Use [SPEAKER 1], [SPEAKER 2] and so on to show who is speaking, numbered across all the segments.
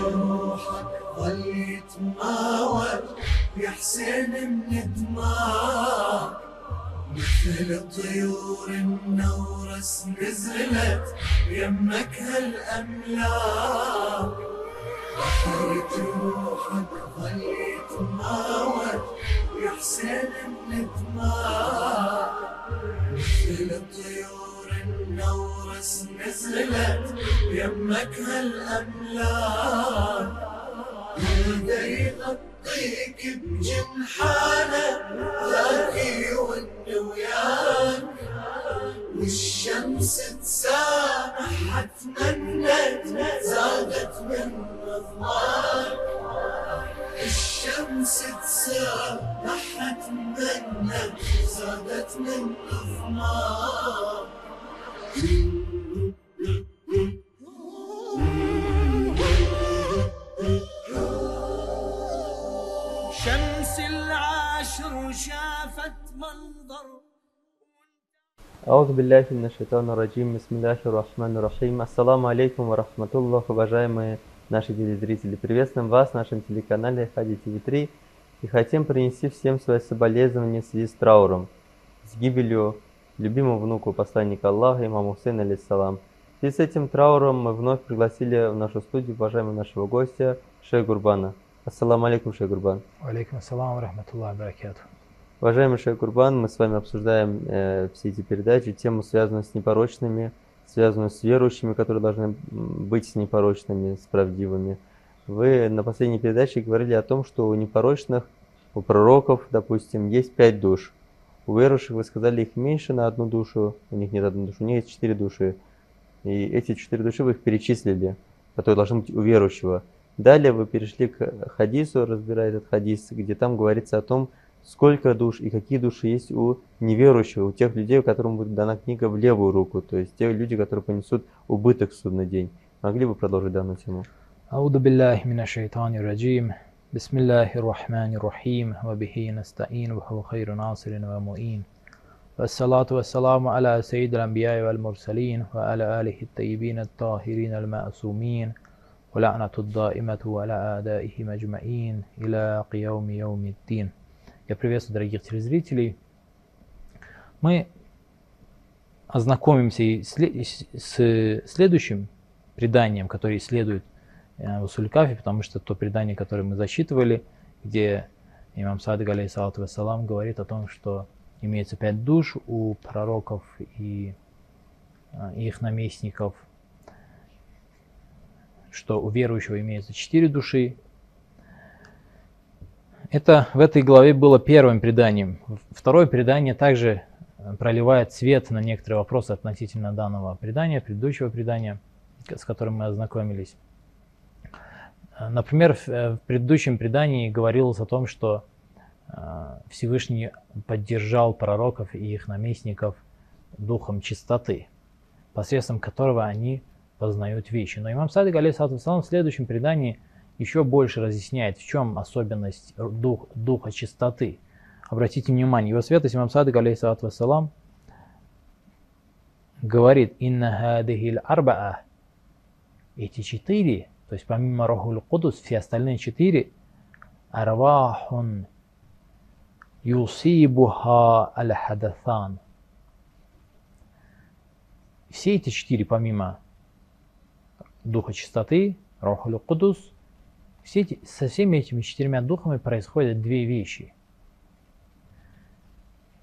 [SPEAKER 1] جروحك ظل يا حسين من دماك مثل طيور النورس نزلت يمك هالأملاك بحر جروحك ظل يا حسين من دماك مثل طيور النورس نزلت يمك هالأملاك هذا يغطيك بجنحانه ذاك يون وياك والشمس تسامح تمنت زادت من رضاك الشمس تسامح تمنت زادت من رضاك
[SPEAKER 2] Ауду билляхи минашайтана раджим, бисмилляхи рахману рахим. Ассаламу алейкум ва рахматуллах, уважаемые наши телезрители. Приветствуем вас на нашем телеканале Хади ТВ3 и хотим принести всем свои соболезнования в связи с трауром, с гибелью любимого внука посланника Аллаха, имама Хусейна, алейсалам. В связи с этим трауром мы вновь пригласили в нашу студию уважаемого нашего гостя Шей Гурбана. Ассаламу алейкум, Шей Гурбан.
[SPEAKER 3] Алейкум ассалам ва рахматуллахи баракату.
[SPEAKER 2] Уважаемый Шейх Курбан, мы с вами обсуждаем э, все эти передачи, тему, связанную с непорочными, связанную с верующими, которые должны быть непорочными, с правдивыми. Вы на последней передаче говорили о том, что у непорочных, у пророков, допустим, есть пять душ. У верующих вы сказали их меньше на одну душу, у них нет одной души, у них есть четыре души. И эти четыре души вы их перечислили, а которые должны быть у верующего. Далее вы перешли к хадису, разбирая этот хадис, где там говорится о том, сколько душ и какие души есть у неверующего, у тех людей, которым будет дана книга в левую руку, то есть те люди, которые понесут убыток в судный день. Могли бы продолжить данную тему?
[SPEAKER 3] Ауду билляхи минашайтани раджим. بسم الله الرحمن الرحيم وبه نستعين وهو خير ناصر ومؤين والصلاة والسلام على سيد الأنبياء والمرسلين وعلى آله الطيبين الطاهرين المعصومين ولعنة الدائمة على أعدائهم أجمعين إلى قيوم يوم الدين Я приветствую дорогих телезрителей. Мы ознакомимся и сле- и с с следующим преданием, которое исследует э, Усуль Кафи, потому что то предание, которое мы зачитывали, где имам Садык, алейхиссалату вассалам, говорит о том, что имеется пять душ у пророков и э, их наместников, что у верующего имеется четыре души, это в этой главе было первым преданием. Второе предание также э, проливает свет на некоторые вопросы относительно данного предания, предыдущего предания, с которым мы ознакомились. Например, в э, в предыдущем предании говорилось о том, что э, Всевышний поддержал пророков и их наместников духом чистоты, посредством которого они познают вещи. Но имам Садик, вассалам, в следующем предании еще больше разъясняет, в чем особенность дух, духа чистоты. Обратите внимание, его святость имам Садик, вассалам, говорит, «Инна хадихил арбаа» эти четыре, то есть помимо Рухул Кудус, все остальные четыре, арвахун юсибуха аль-хадатхан. Все эти четыре, помимо духа чистоты, Рухул Кудус, все эти, со всеми этими четырьмя духами происходят две вещи.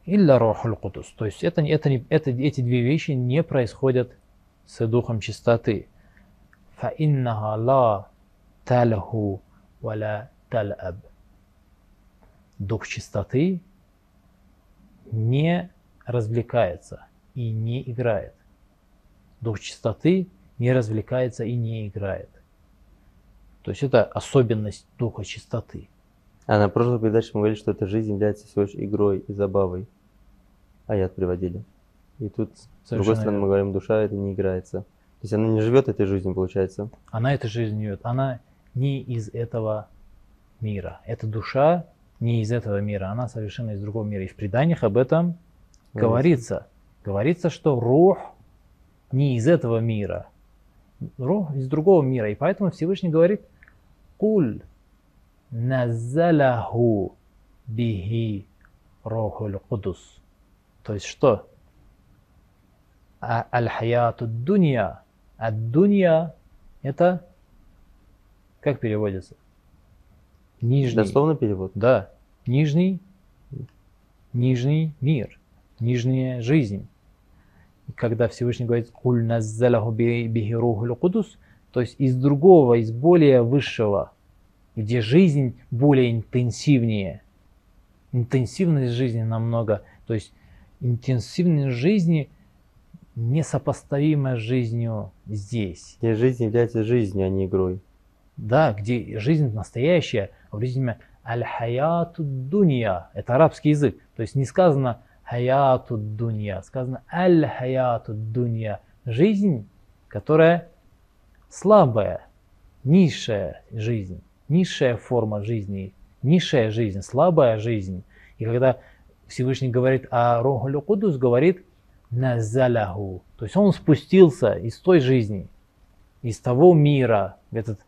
[SPEAKER 3] Илля Рухул Кудус. То есть это, это, это, эти две вещи не происходят с духом чистоты. فإنها لا تلهو ولا تلأب. Дух чистоты не развлекается и не играет. Дух чистоты не развлекается и не играет. То есть это особенность духа чистоты.
[SPEAKER 2] А на прошлой передаче мы говорили, что эта жизнь является всего лишь игрой и забавой. Аят приводили. И тут, с другой
[SPEAKER 3] Совершенно
[SPEAKER 2] стороны, мы
[SPEAKER 3] верно.
[SPEAKER 2] говорим, душа это не играется. То есть она не живет этой жизнью, получается.
[SPEAKER 3] Она этой жизнью живет. Она не из этого мира. Эта душа не из этого мира. Она совершенно из другого мира. И в преданиях об этом говорится. Говорится, что рух не из этого мира. Рух из другого мира. И поэтому Всевышний говорит, Куль назалаху бихи рохуль кудус. То есть что? А аль-хаяту дунья. А дунья это как переводится? Нижний.
[SPEAKER 2] Дословно перевод.
[SPEAKER 3] Да, нижний, нижний мир, нижняя жизнь. И когда Всевышний говорит «Куль наззалаху бихи рухуль кудус», то есть из другого, из более высшего, где жизнь более интенсивнее, интенсивность жизни намного, то есть интенсивность жизни несопоставима с жизнью здесь.
[SPEAKER 2] Где жизнь является жизнью, а не игрой.
[SPEAKER 3] Да, где жизнь настоящая, в имя аль-хаяту дунья, это арабский язык, то есть не сказано хаяту дунья, сказано аль-хаяту дунья, жизнь, которая слабая, низшая жизнь, низшая форма жизни, низшая жизнь, слабая жизнь. И когда Всевышний говорит о Рохулю Кудус, говорит назаляху, то есть он спустился из той жизни, из того мира, в этот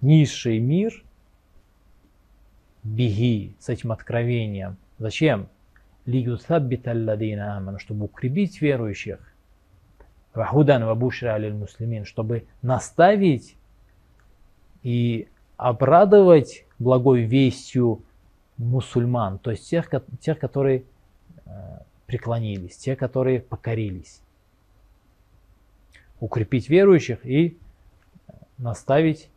[SPEAKER 3] низший мир, беги с этим откровением. Зачем? чтобы укрепить верующих, вахудан вабушра алиль муслимин, чтобы наставить и обрадовать благой вестью мусульман, то есть тех, тех которые э, преклонились, те, которые покорились. Укрепить верующих и наставить,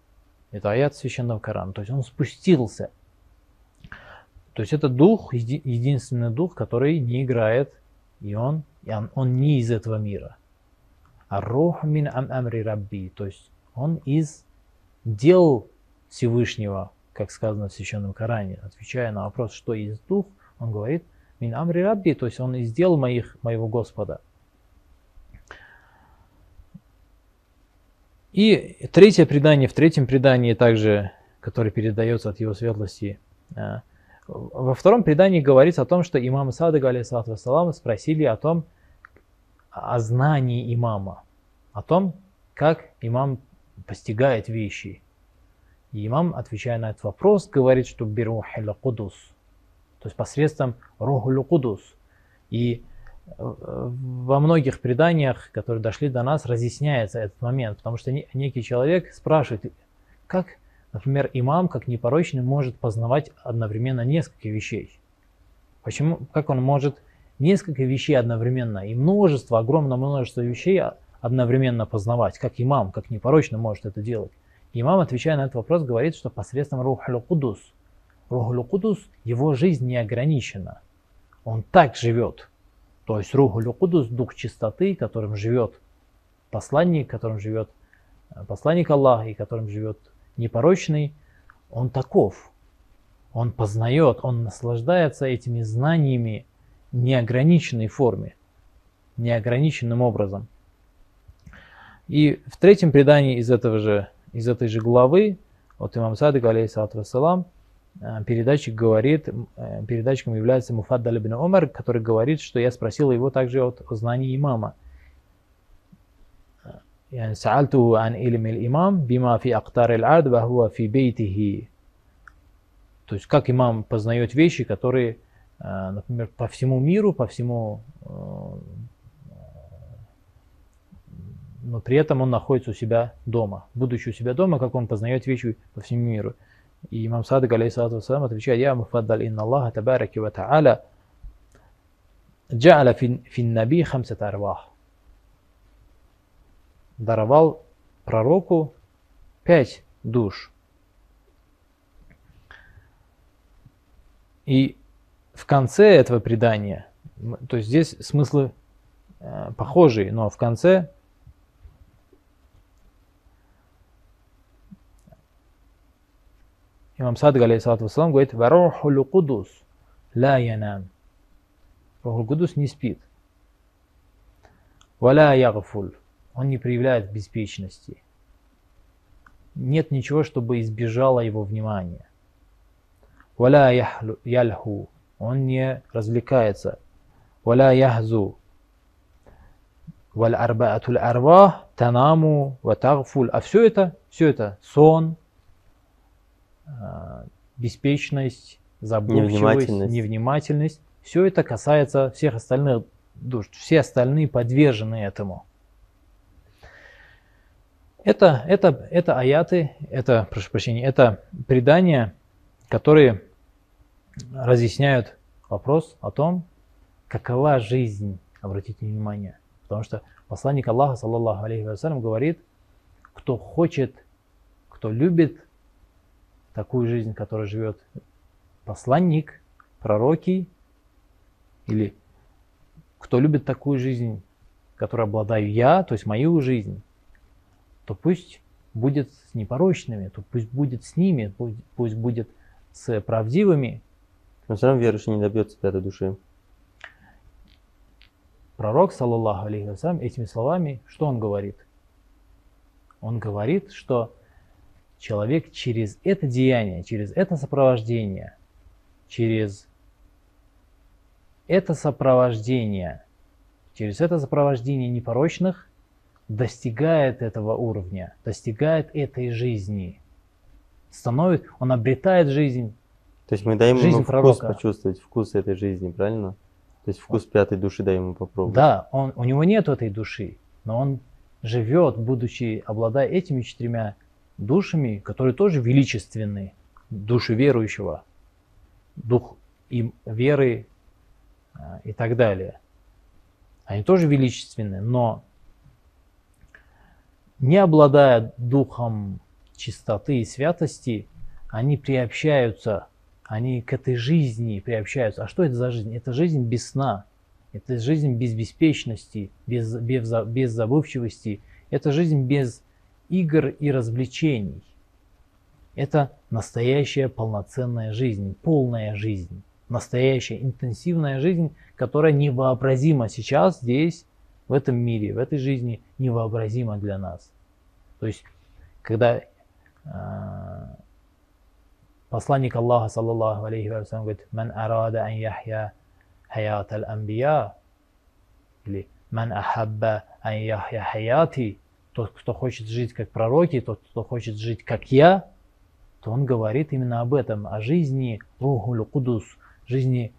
[SPEAKER 3] это аят священного Корана, то есть он спустился. То есть это дух, единственный дух, который не играет, и он, и он, он не из этого мира. Аррух мин ам амри рабби, то есть он из дел Всевышнего, как сказано в Священном Коране, отвечая на вопрос, что есть дух, он говорит, мин амри рабби, то есть он из дел моих, моего Господа. И третье предание, в третьем предании также, которое передается от его светлости, э, во втором предании говорится о том, что имам Садыг, алейсалату вассалам, спросили о том, о знании имама, о том, как имам постигает вещи. И имам, отвечая на этот вопрос, говорит, что беру кудус, то есть посредством рухулю кудус. И э, во многих преданиях, которые дошли до нас, разъясняется этот момент, потому что некий человек спрашивает, как, например, имам, как непорочный, может познавать одновременно несколько вещей. Почему, как он может несколько вещей одновременно и множество, огромное множество вещей одновременно познавать, как имам, как непорочно может это делать. Имам, отвечая на этот вопрос, говорит, что посредством Рухлю Кудус. Рухлю Кудус, его жизнь не ограничена. Он так живет. То есть Рухлю Кудус, дух чистоты, которым живет посланник, которым живет э, посланник Аллаха и которым живет непорочный, он таков. Он познает, он наслаждается этими знаниями неограниченной форме, неограниченным образом. И в третьем предании из, этого же, из этой же главы, от имам Садык, алейхиссалату вассалам, передатчик говорит, э, передатчиком является Муфаддаль ибн Умар, который говорит, что я спросил его также от знаний имама. يعني سألته عن علم الإمام بما في أقطار الأرض وهو في بيته. То есть как имам познает вещи, которые Э, например, по всему миру, по всему, э, но при этом он находится у себя дома. Будучи у себя дома, как он познает вещи по всему миру. И имам Садык, алейхиссалату вассалам, отвечает, «Я муфаддаль инна Аллаха табараки ва та'аля джа'аля фин наби хамсат арвах». Даровал пророку пять душ. И в конце этого предания, то есть здесь смыслы э, похожие, но в конце имам Садг, алейхиссалату вассалам, говорит, «Варухулю кудус ла янам». Рухуль Кудус не спит. Валя ягфуль. Он не проявляет беспечности. Нет ничего, чтобы избежало его внимания. Валя ялху он не развлекается. Валя яхзу. Валь арбаатуль арвах танаму ва тагфуль. А все это, все это сон, беспечность, забывчивость,
[SPEAKER 2] Невнимательность.
[SPEAKER 3] невнимательность. Все это касается всех остальных душ. Все остальные подвержены этому. Это, это, это аяты, это, прошу прощения, это предания, которые разъясняют вопрос о том, какова жизнь, обратите внимание. Потому что посланник Аллаха, саллаллаху алейхи вассалям, говорит, кто хочет, кто любит такую жизнь, которой живет посланник, пророки, или кто любит такую жизнь, которой обладаю я, то есть мою жизнь, то пусть будет с непорочными, то пусть будет с ними, пусть, пусть будет с правдивыми.
[SPEAKER 2] Но все равно верующий не добьется пятой души.
[SPEAKER 3] Пророк, саллаллаху алейхи вассалям, этими словами, что он говорит? Он говорит, что человек через это деяние, через это сопровождение, через это сопровождение, через это сопровождение непорочных достигает этого уровня, достигает этой жизни, становится, он обретает жизнь.
[SPEAKER 2] То есть мы даем
[SPEAKER 3] Жизнь
[SPEAKER 2] ему вкус
[SPEAKER 3] пророка.
[SPEAKER 2] почувствовать, вкус этой жизни, правильно? То есть вкус пятой души даем ему попробовать.
[SPEAKER 3] Да, он, у него нет этой души, но он живет, будучи, обладая этими четырьмя душами, которые тоже величественны, души верующего, дух и веры а, и так далее. Они тоже величественны, но не обладая духом чистоты и святости, они приобщаются, они к этой жизни приобщаются. А что это за жизнь? Это жизнь без сна, это жизнь без беспечности, без, без, без забывчивости, это жизнь без игр и развлечений. Это настоящая полноценная жизнь, полная жизнь, настоящая интенсивная жизнь, которая невообразима сейчас здесь, в этом мире, в этой жизни, невообразима для нас. То есть, когда а, посланник Аллаха, саллаллаху алейхи вассалям, говорит, «Ман арада ан яхья хаят аль-анбия» или «Ман ахабба ан яхья хаяти» тот, кто хочет жить как пророки, тот, кто хочет жить как я, то он говорит именно об этом, о жизни Рухуль Кудус, жизни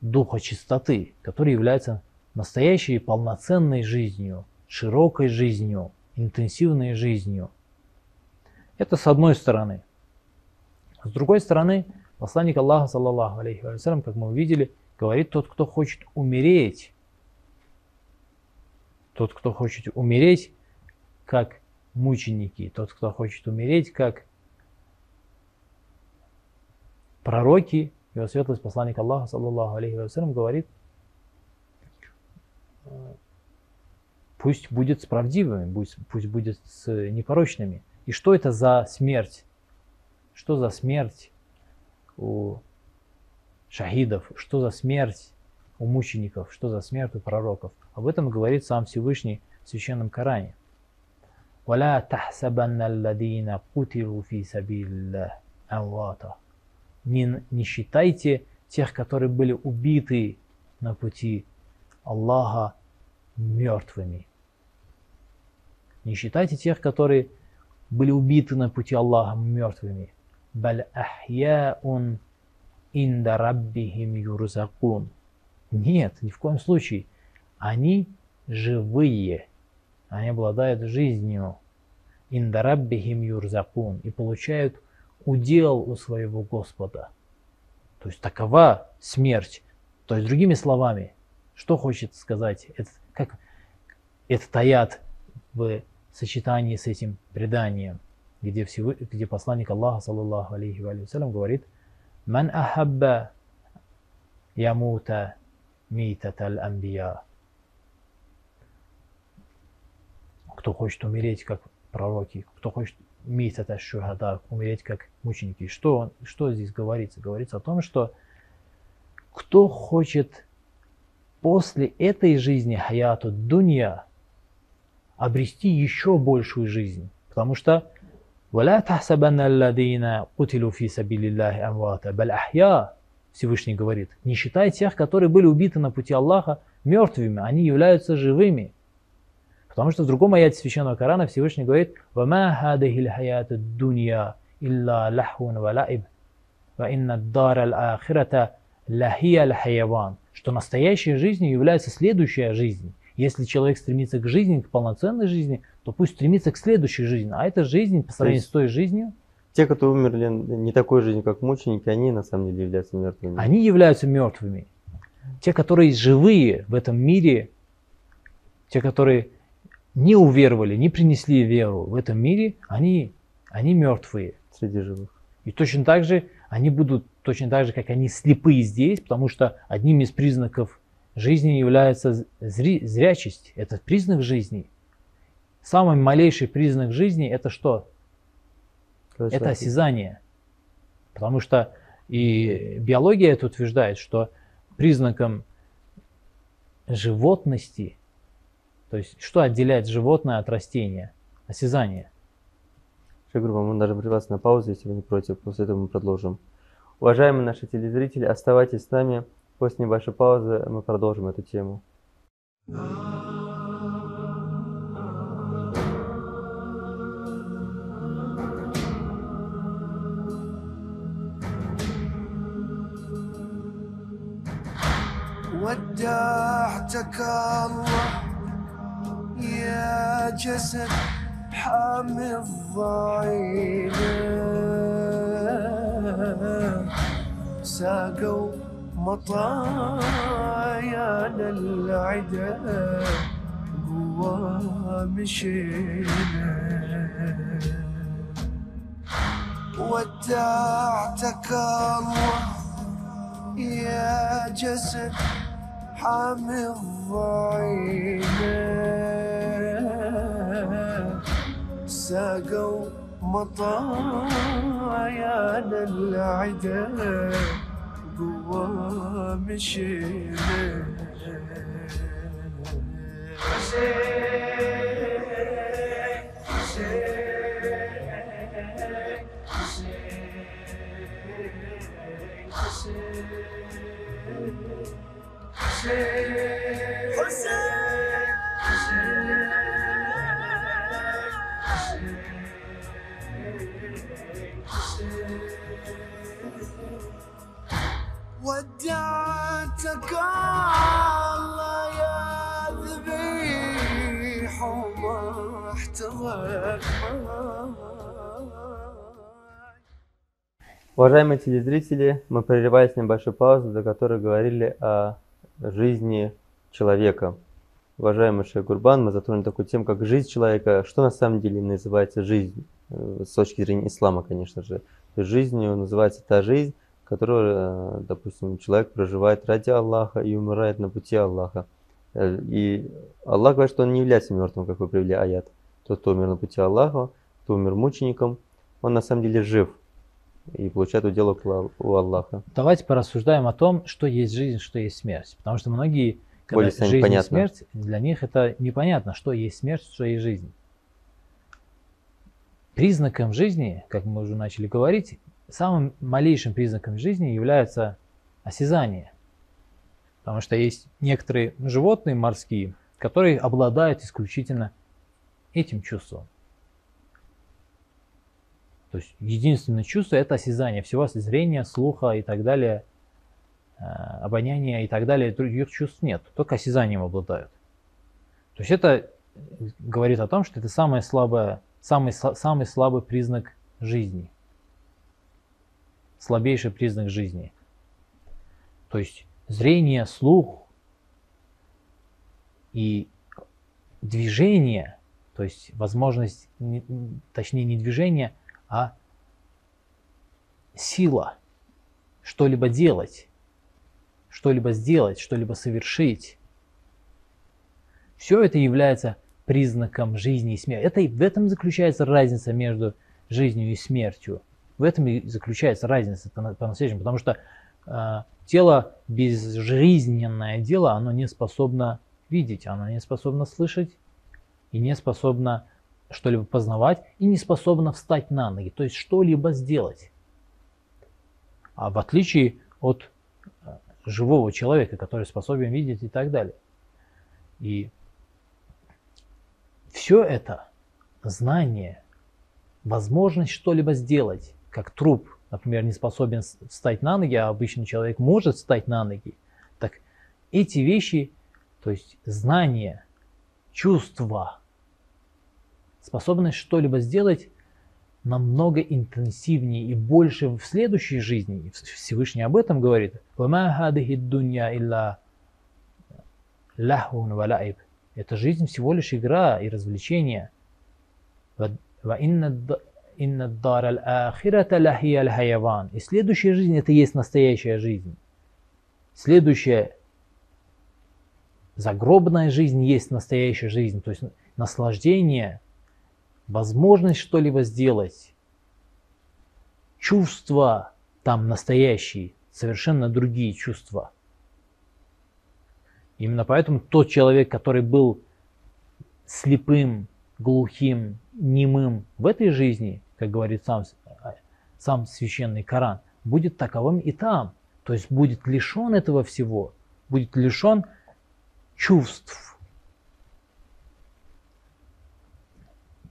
[SPEAKER 3] Духа Чистоты, который является настоящей полноценной жизнью, широкой жизнью, интенсивной жизнью. Это с одной стороны. С другой стороны, посланник Аллаха, саллаллаху алейхи вассалям, как мы увидели, говорит, тот, кто хочет умереть, тот, кто хочет умереть, как мученики, тот, кто хочет умереть, как пророки, его светлость посланник Аллаха, саллаллаху алейхи вассалям, говорит, э, пусть будет с правдивыми, пусть, пусть будет с непорочными. И что это за смерть? Что за смерть у шахидов? Что за смерть у мучеников? Что за смерть у пророков? Об этом говорит сам Всевышний в Священном Коране. ولا تحسبن الذين قتلوا في سبيل الله أمواتا не, не считайте тех, которые были убиты на пути Аллаха мертвыми. Не считайте тех, которые были убиты на пути Аллаха мертвыми. Баль ахьяун инда раббихим юрзакун. Нет, ни в коем случае. Они живые. Они обладают жизнью. Инда раббихим юрзакун. И получают удел у своего Господа. То есть такова смерть. То есть другими словами, что хочет сказать, это, как этот аят в сочетании с этим преданием, где, всего, где посланник Аллаха, саллаллаху алейхи ва салям, говорит, «Ман ахабба ямута митат аль-амбия». Кто хочет умереть, как пророки, кто хочет митат аль-шухада, умереть, как мученики. Что, он- что здесь говорится? Говорится о том, что кто хочет после этой жизни хаяту дунья обрести еще большую жизнь. Потому что وَلَا تَحْسَبَنَّ الَّذِينَ قُتِلُوا فِي سَبِيلِ اللَّهِ أَمْوَاتًا بَلْ أَحْيَاء Всевышний говорит, не считай тех, которые были убиты на пути Аллаха мертвыми, они являются живыми. Потому что в другом аяте Священного Корана Всевышний говорит «Вама хадахиль хаяту дунья илла лахун валаиб, ва инна дар аль-ахирата лахия аль-хаяван» что настоящей жизнью является следующая жизнь. Если человек стремится к жизни, к полноценной жизни, то пусть стремится к следующей жизни. А эта жизнь по сравнению
[SPEAKER 2] то
[SPEAKER 3] с той жизнью,
[SPEAKER 2] те, которые умерли не такой жизнью, как мученики, они на самом деле являются мертвыми.
[SPEAKER 3] Они являются мертвыми. Те, которые живые в этом мире, те, которые не уверовали, не принесли веру в этом мире, они, они мертвые.
[SPEAKER 2] Среди живых.
[SPEAKER 3] И точно так же они будут точно так же, как они слепые здесь, потому что одним из признаков жизни является зри- зрячесть. Это признак жизни. Самый малейший признак жизни это что?
[SPEAKER 2] Когда
[SPEAKER 3] Это осязание. Потому что и биология это утверждает, что признаком животности, то есть что отделяет животное от растения? Осязание.
[SPEAKER 2] Шейх Гурбан, мы даже прерваться на паузу, если вы не против. После этого мы продолжим. Уважаемые наши телезрители, оставайтесь с нами. После небольшой паузы мы продолжим эту тему.
[SPEAKER 4] ودعتك الله يا جسد حامي الضعينة ساقوا مطايانا العدا قوى مشينا. ودعتك الله يا جسد حامي الضعينة ساقوا مطايا للعدا قوة مشينا حسين حسين ودعتك الله يا ذبيح وما احتضر
[SPEAKER 2] Уважаемые телезрители, мы прерывались на небольшую паузу, до которой говорили о жизни человека. Уважаемый Шейх Гурбан, мы затронули такую тему, как жизнь человека. Что на самом деле называется жизнь? Э, С точки зрения ислама, конечно же. То есть жизнью называется та жизнь, которую, э, допустим, человек проживает ради Аллаха и умирает на пути Аллаха. Э, И Аллах говорит, что он не является мертвым, как вы привели аят. Тот, кто умер на пути Аллаха, кто умер мучеником, он на самом деле жив и получает удел у Аллаха.
[SPEAKER 3] Давайте порассуждаем о том, что есть жизнь, что есть смерть. Потому что многие, когда
[SPEAKER 2] Более
[SPEAKER 3] жизнь и
[SPEAKER 2] понятно.
[SPEAKER 3] смерть, для них это непонятно, что есть смерть, что есть жизнь. Признаком жизни, как мы уже начали говорить, самым малейшим признаком жизни является осязание. Потому что есть некоторые животные морские, которые обладают исключительно этим чувством. То есть единственное чувство это осязание. Всего зрения, слуха и так далее, э, обоняния и так далее, других чувств нет. Только осязанием обладают. То есть это говорит о том, что это самое слабое, самый, самый слабый признак жизни. Слабейший признак жизни. То есть зрение, слух и движение, то есть возможность, точнее не движение, а сила что-либо делать, что-либо сделать, что-либо совершить. Все это является признаком жизни и смерти. Это, в этом заключается разница между жизнью и смертью. В этом и заключается разница по- по-настоящему, потому что э, тело, безжизненное дело, оно не способно видеть, оно не способно слышать и не способно что-либо познавать и не способна встать на ноги, то есть что-либо сделать. А в отличие от э, живого человека, который способен видеть и так далее. И все это знание, возможность что-либо сделать, как труп, например, не способен встать на ноги, а обычный человек может встать на ноги. Так эти вещи, то есть знания, чувства, способность что-либо сделать намного интенсивнее и больше в следующей жизни. Всевышний об этом говорит. Эта жизнь всего лишь игра и развлечение. «Ва- ва инна д- инна дар аль-ахирата лахия аль-хаяван». И следующая жизнь это есть настоящая жизнь. Следующая загробная жизнь есть настоящая жизнь, то есть наслаждение, возможность что-либо сделать, чувства там настоящие, совершенно другие чувства. Именно поэтому тот человек, который был слепым, глухим, немым в этой жизни, как говорит сам, сам священный Коран, будет таковым и там. То есть будет лишен этого всего, будет лишен чувств,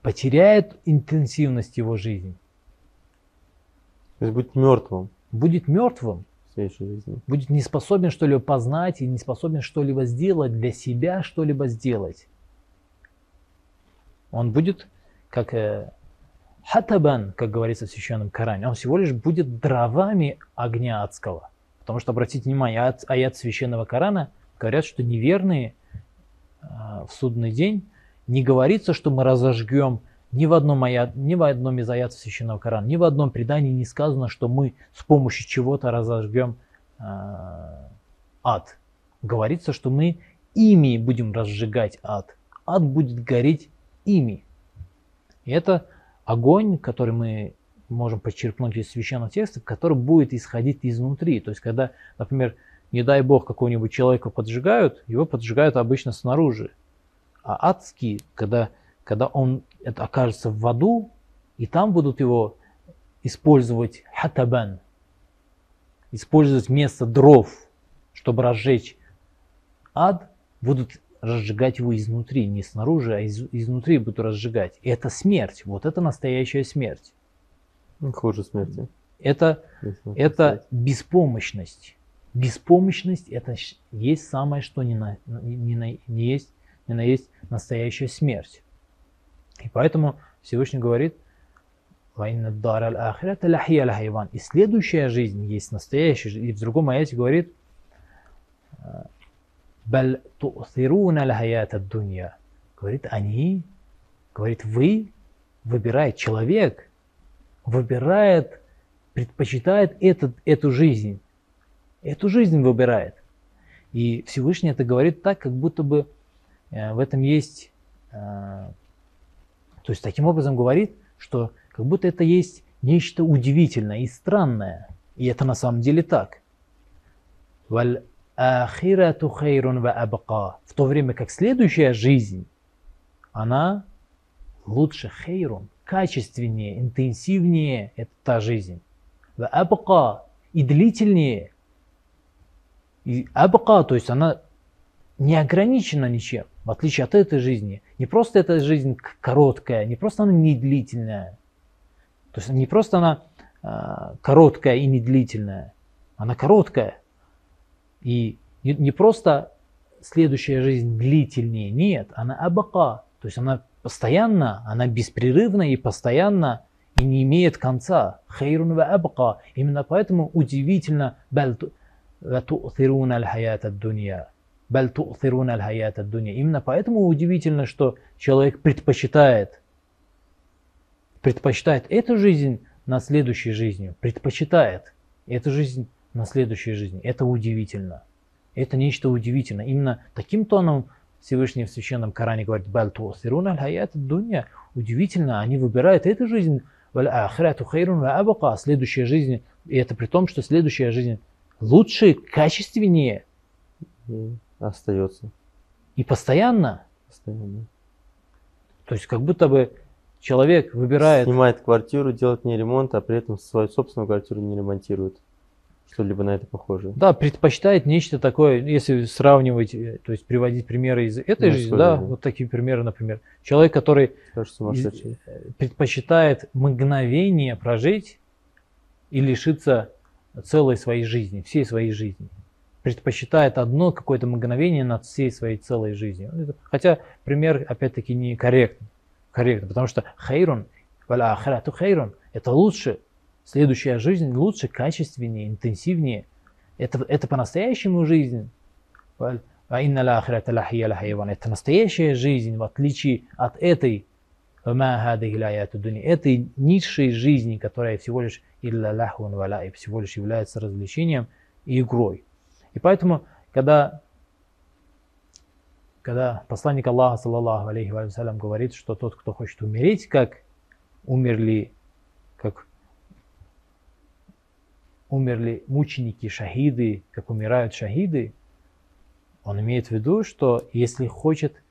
[SPEAKER 3] потеряет интенсивность его жизни,
[SPEAKER 2] То есть быть мертвым
[SPEAKER 3] будет мертвым,
[SPEAKER 2] в следующей жизни.
[SPEAKER 3] будет не способен что-либо познать и не способен что-либо сделать для себя, что-либо сделать. Он будет как э, хатабан, как говорится в священном Коране, он всего лишь будет дровами огня адского. Потому что, обратите внимание, аят, аят священного Корана говорят, что неверные э, в судный день не говорится, что мы разожгем ни в одном, аят, ни в одном из аятов священного Корана, ни в одном предании не сказано, что мы с помощью чего-то разожгем э, ад. Говорится, что мы ими будем разжигать ад. Ад будет гореть ими. И это огонь, который мы можем подчеркнуть из священного текста, который будет исходить изнутри. То есть, когда, например, не дай бог, какого-нибудь человека поджигают, его поджигают обычно снаружи. А адский, когда, когда он это окажется в аду, и там будут его использовать хатабан, использовать вместо дров, чтобы разжечь ад, будут разжигать его изнутри, не снаружи, а из, изнутри будут разжигать. И это смерть, вот это настоящая смерть.
[SPEAKER 2] Ну, Хуже смерти.
[SPEAKER 3] Это, это
[SPEAKER 2] сказать.
[SPEAKER 3] беспомощность. Беспомощность это есть самое, что не, на, не, на- не есть, не на есть настоящая смерть. И поэтому Всевышний говорит. И следующая жизнь есть настоящая жизнь. И в другом аяте говорит, «Баль ту'thируна аль-хаята дунья». Говорит, они, говорит, вы, выбирает человек, выбирает, предпочитает этот, эту жизнь. Эту жизнь выбирает. И Всевышний это говорит так, как будто бы э, в этом есть... э, то есть таким образом говорит, что как будто это есть нечто удивительное и странное. И это на самом деле так. «Валь ахирату хейрун ва абqa». В то время как следующая жизнь, она лучше хейрун, качественнее, интенсивнее это та жизнь. Ва абqa и длительнее. И абqa, то есть она не ограничена ничем, в отличие от этой жизни. Не просто эта жизнь короткая, не просто она не длительная. То есть не просто она а, короткая и не длительная, она короткая. И не, не просто следующая жизнь длительнее, нет, она абака, то есть она постоянно, она беспрерывна и постоянно и не имеет конца. Хейрун ва абка. Именно поэтому удивительно «Баль ту- ва ту'thирун аль-хаят ад-дунья». «Баль ту'thирун аль-хаят ад-дунья». Именно поэтому удивительно, что человек предпочитает предпочитает эту жизнь на следующей жизни, предпочитает эту жизнь на следующей жизни. Это удивительно. Это нечто удивительное. Именно таким тоном Всевышний в Священном Коране говорит «Баль ту'сируна аль-хаят дуня Удивительно, они выбирают эту жизнь а следующая жизнь, и это при том, что следующая жизнь лучше, качественнее
[SPEAKER 2] остается
[SPEAKER 3] и постоянно.
[SPEAKER 2] постоянно.
[SPEAKER 3] То есть как будто бы человек выбирает
[SPEAKER 2] Снимает квартиру, делает не ремонт, а при этом свою собственную квартиру не ремонтирует. Что-либо на это похожее.
[SPEAKER 3] Да, предпочитает нечто такое, если сравнивать, э, то есть приводить примеры из этой
[SPEAKER 2] Ну,
[SPEAKER 3] жизни, да, вот такие примеры, например. Человек, который из- э, предпочитает мгновение прожить и лишиться целой своей жизни, всей своей жизни. Предпочитает одно какое-то мгновение над всей своей целой жизнью. Хотя пример, опять-таки, не корректный. Корректно, потому что хайрун, валя хайрун, это лучше, следующая жизнь лучше, качественнее, интенсивнее. Это, это по-настоящему жизнь. А. Это настоящая жизнь, в отличие от этой этой низшей жизни, которая всего лишь лаиб, всего лишь является развлечением и игрой. И поэтому, когда, когда посланник Аллаха, саллаллаху алейхи говорит, что тот, кто хочет умереть, как умерли, как умерли мученики, шахиды, как умирают шахиды, он имеет в виду, что если хочет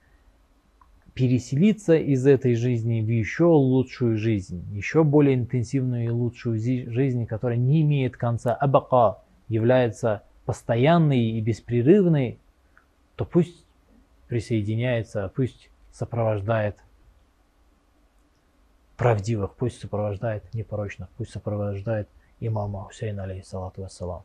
[SPEAKER 3] переселиться из этой жизни в еще лучшую жизнь, еще более интенсивную и лучшую жизнь, которая не имеет конца, абака является постоянной и беспрерывной, то пусть присоединяется, пусть сопровождает правдивых, пусть сопровождает непорочных, пусть сопровождает имама Хусейна, алейхиссалату вассалам.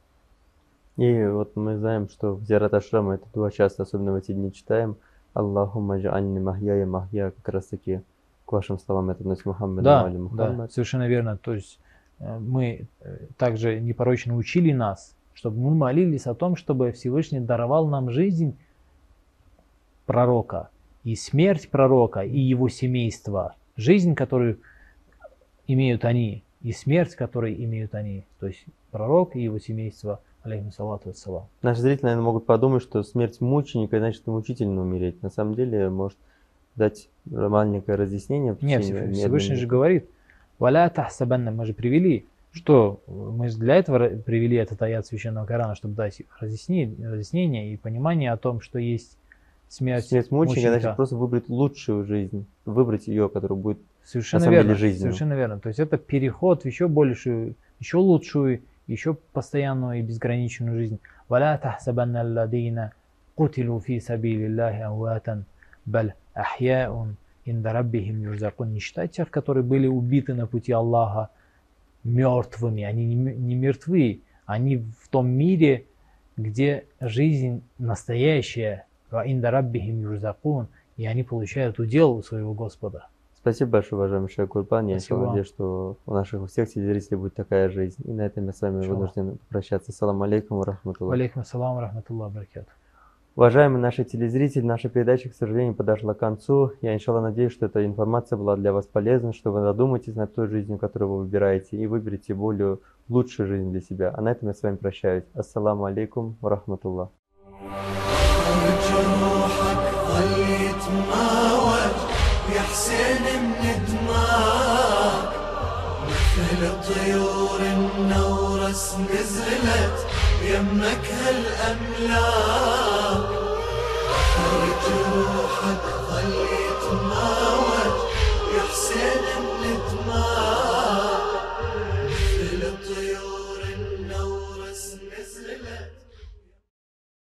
[SPEAKER 2] И вот мы знаем, что в Зиарат Ашрама это дуа часто, особенно в эти дни читаем. Аллахумма джа'альни махьяя махья, как раз таки к вашим словам это относится Мухаммад
[SPEAKER 3] Да,
[SPEAKER 2] Али
[SPEAKER 3] да, совершенно верно. То есть э, мы э, также непорочно учили нас, чтобы мы молились о том, чтобы Всевышний даровал нам жизнь пророка и смерть пророка и его семейства, жизнь, которую имеют они, и смерть, которую имеют они, то есть пророк и его семейство, алейхиссалату вассалам.
[SPEAKER 2] Наши зрители, наверное, могут подумать, что смерть мученика значит мучительно умереть. На самом деле, может дать маленькое разъяснение.
[SPEAKER 3] Нет, Всевышний же говорит, «Валя тахсабанна», мы же привели, что мы для этого привели этот аят Священного Корана, чтобы дать разъяснение, разъяснение и понимание о том, что есть смерть,
[SPEAKER 2] Смерть мученика,
[SPEAKER 3] мученика.
[SPEAKER 2] значит просто выбрать лучшую жизнь, выбрать ее, которая будет
[SPEAKER 3] Совершенно
[SPEAKER 2] на
[SPEAKER 3] верно,
[SPEAKER 2] жизненную.
[SPEAKER 3] совершенно верно. То есть это переход в еще большую, еще лучшую, еще постоянную и безграничную жизнь. «Валя тахсабанна алладина кутилу фи сабилиллахи амватан, баль ахьяун инда раббихим юрзакун». Не считайте тех, которые были убиты на пути Аллаха, мертвыми. Они не мертвы, они в том мире, где жизнь настоящая, «Ва инда раббихим юрзакун», и они получают удел у своего Господа.
[SPEAKER 2] Спасибо большое, уважаемый Шейх Курбан. Я
[SPEAKER 3] Спасибо.
[SPEAKER 2] надеюсь, что у наших у всех телезрителей будет такая жизнь. И на этом я с вами
[SPEAKER 3] Иншаллах.
[SPEAKER 2] вынужден прощаться. Салам алейкум, рахматуллах.
[SPEAKER 3] Алейкум ассалам, рахматуллах, баракату.
[SPEAKER 2] Уважаемые наши телезрители, наша передача, к сожалению, подошла к концу. Я, иншаллах, надеюсь, что эта информация была для вас полезна, что вы задумаетесь над той жизнью, которую вы выбираете, и выберете более лучшую жизнь для себя. А на этом я с вами прощаюсь. Ассаламу алейкум, рахматуллах.
[SPEAKER 4] الشمس نزلت يمك هالأملاك وجروحك ظل يتماوج يا حسين من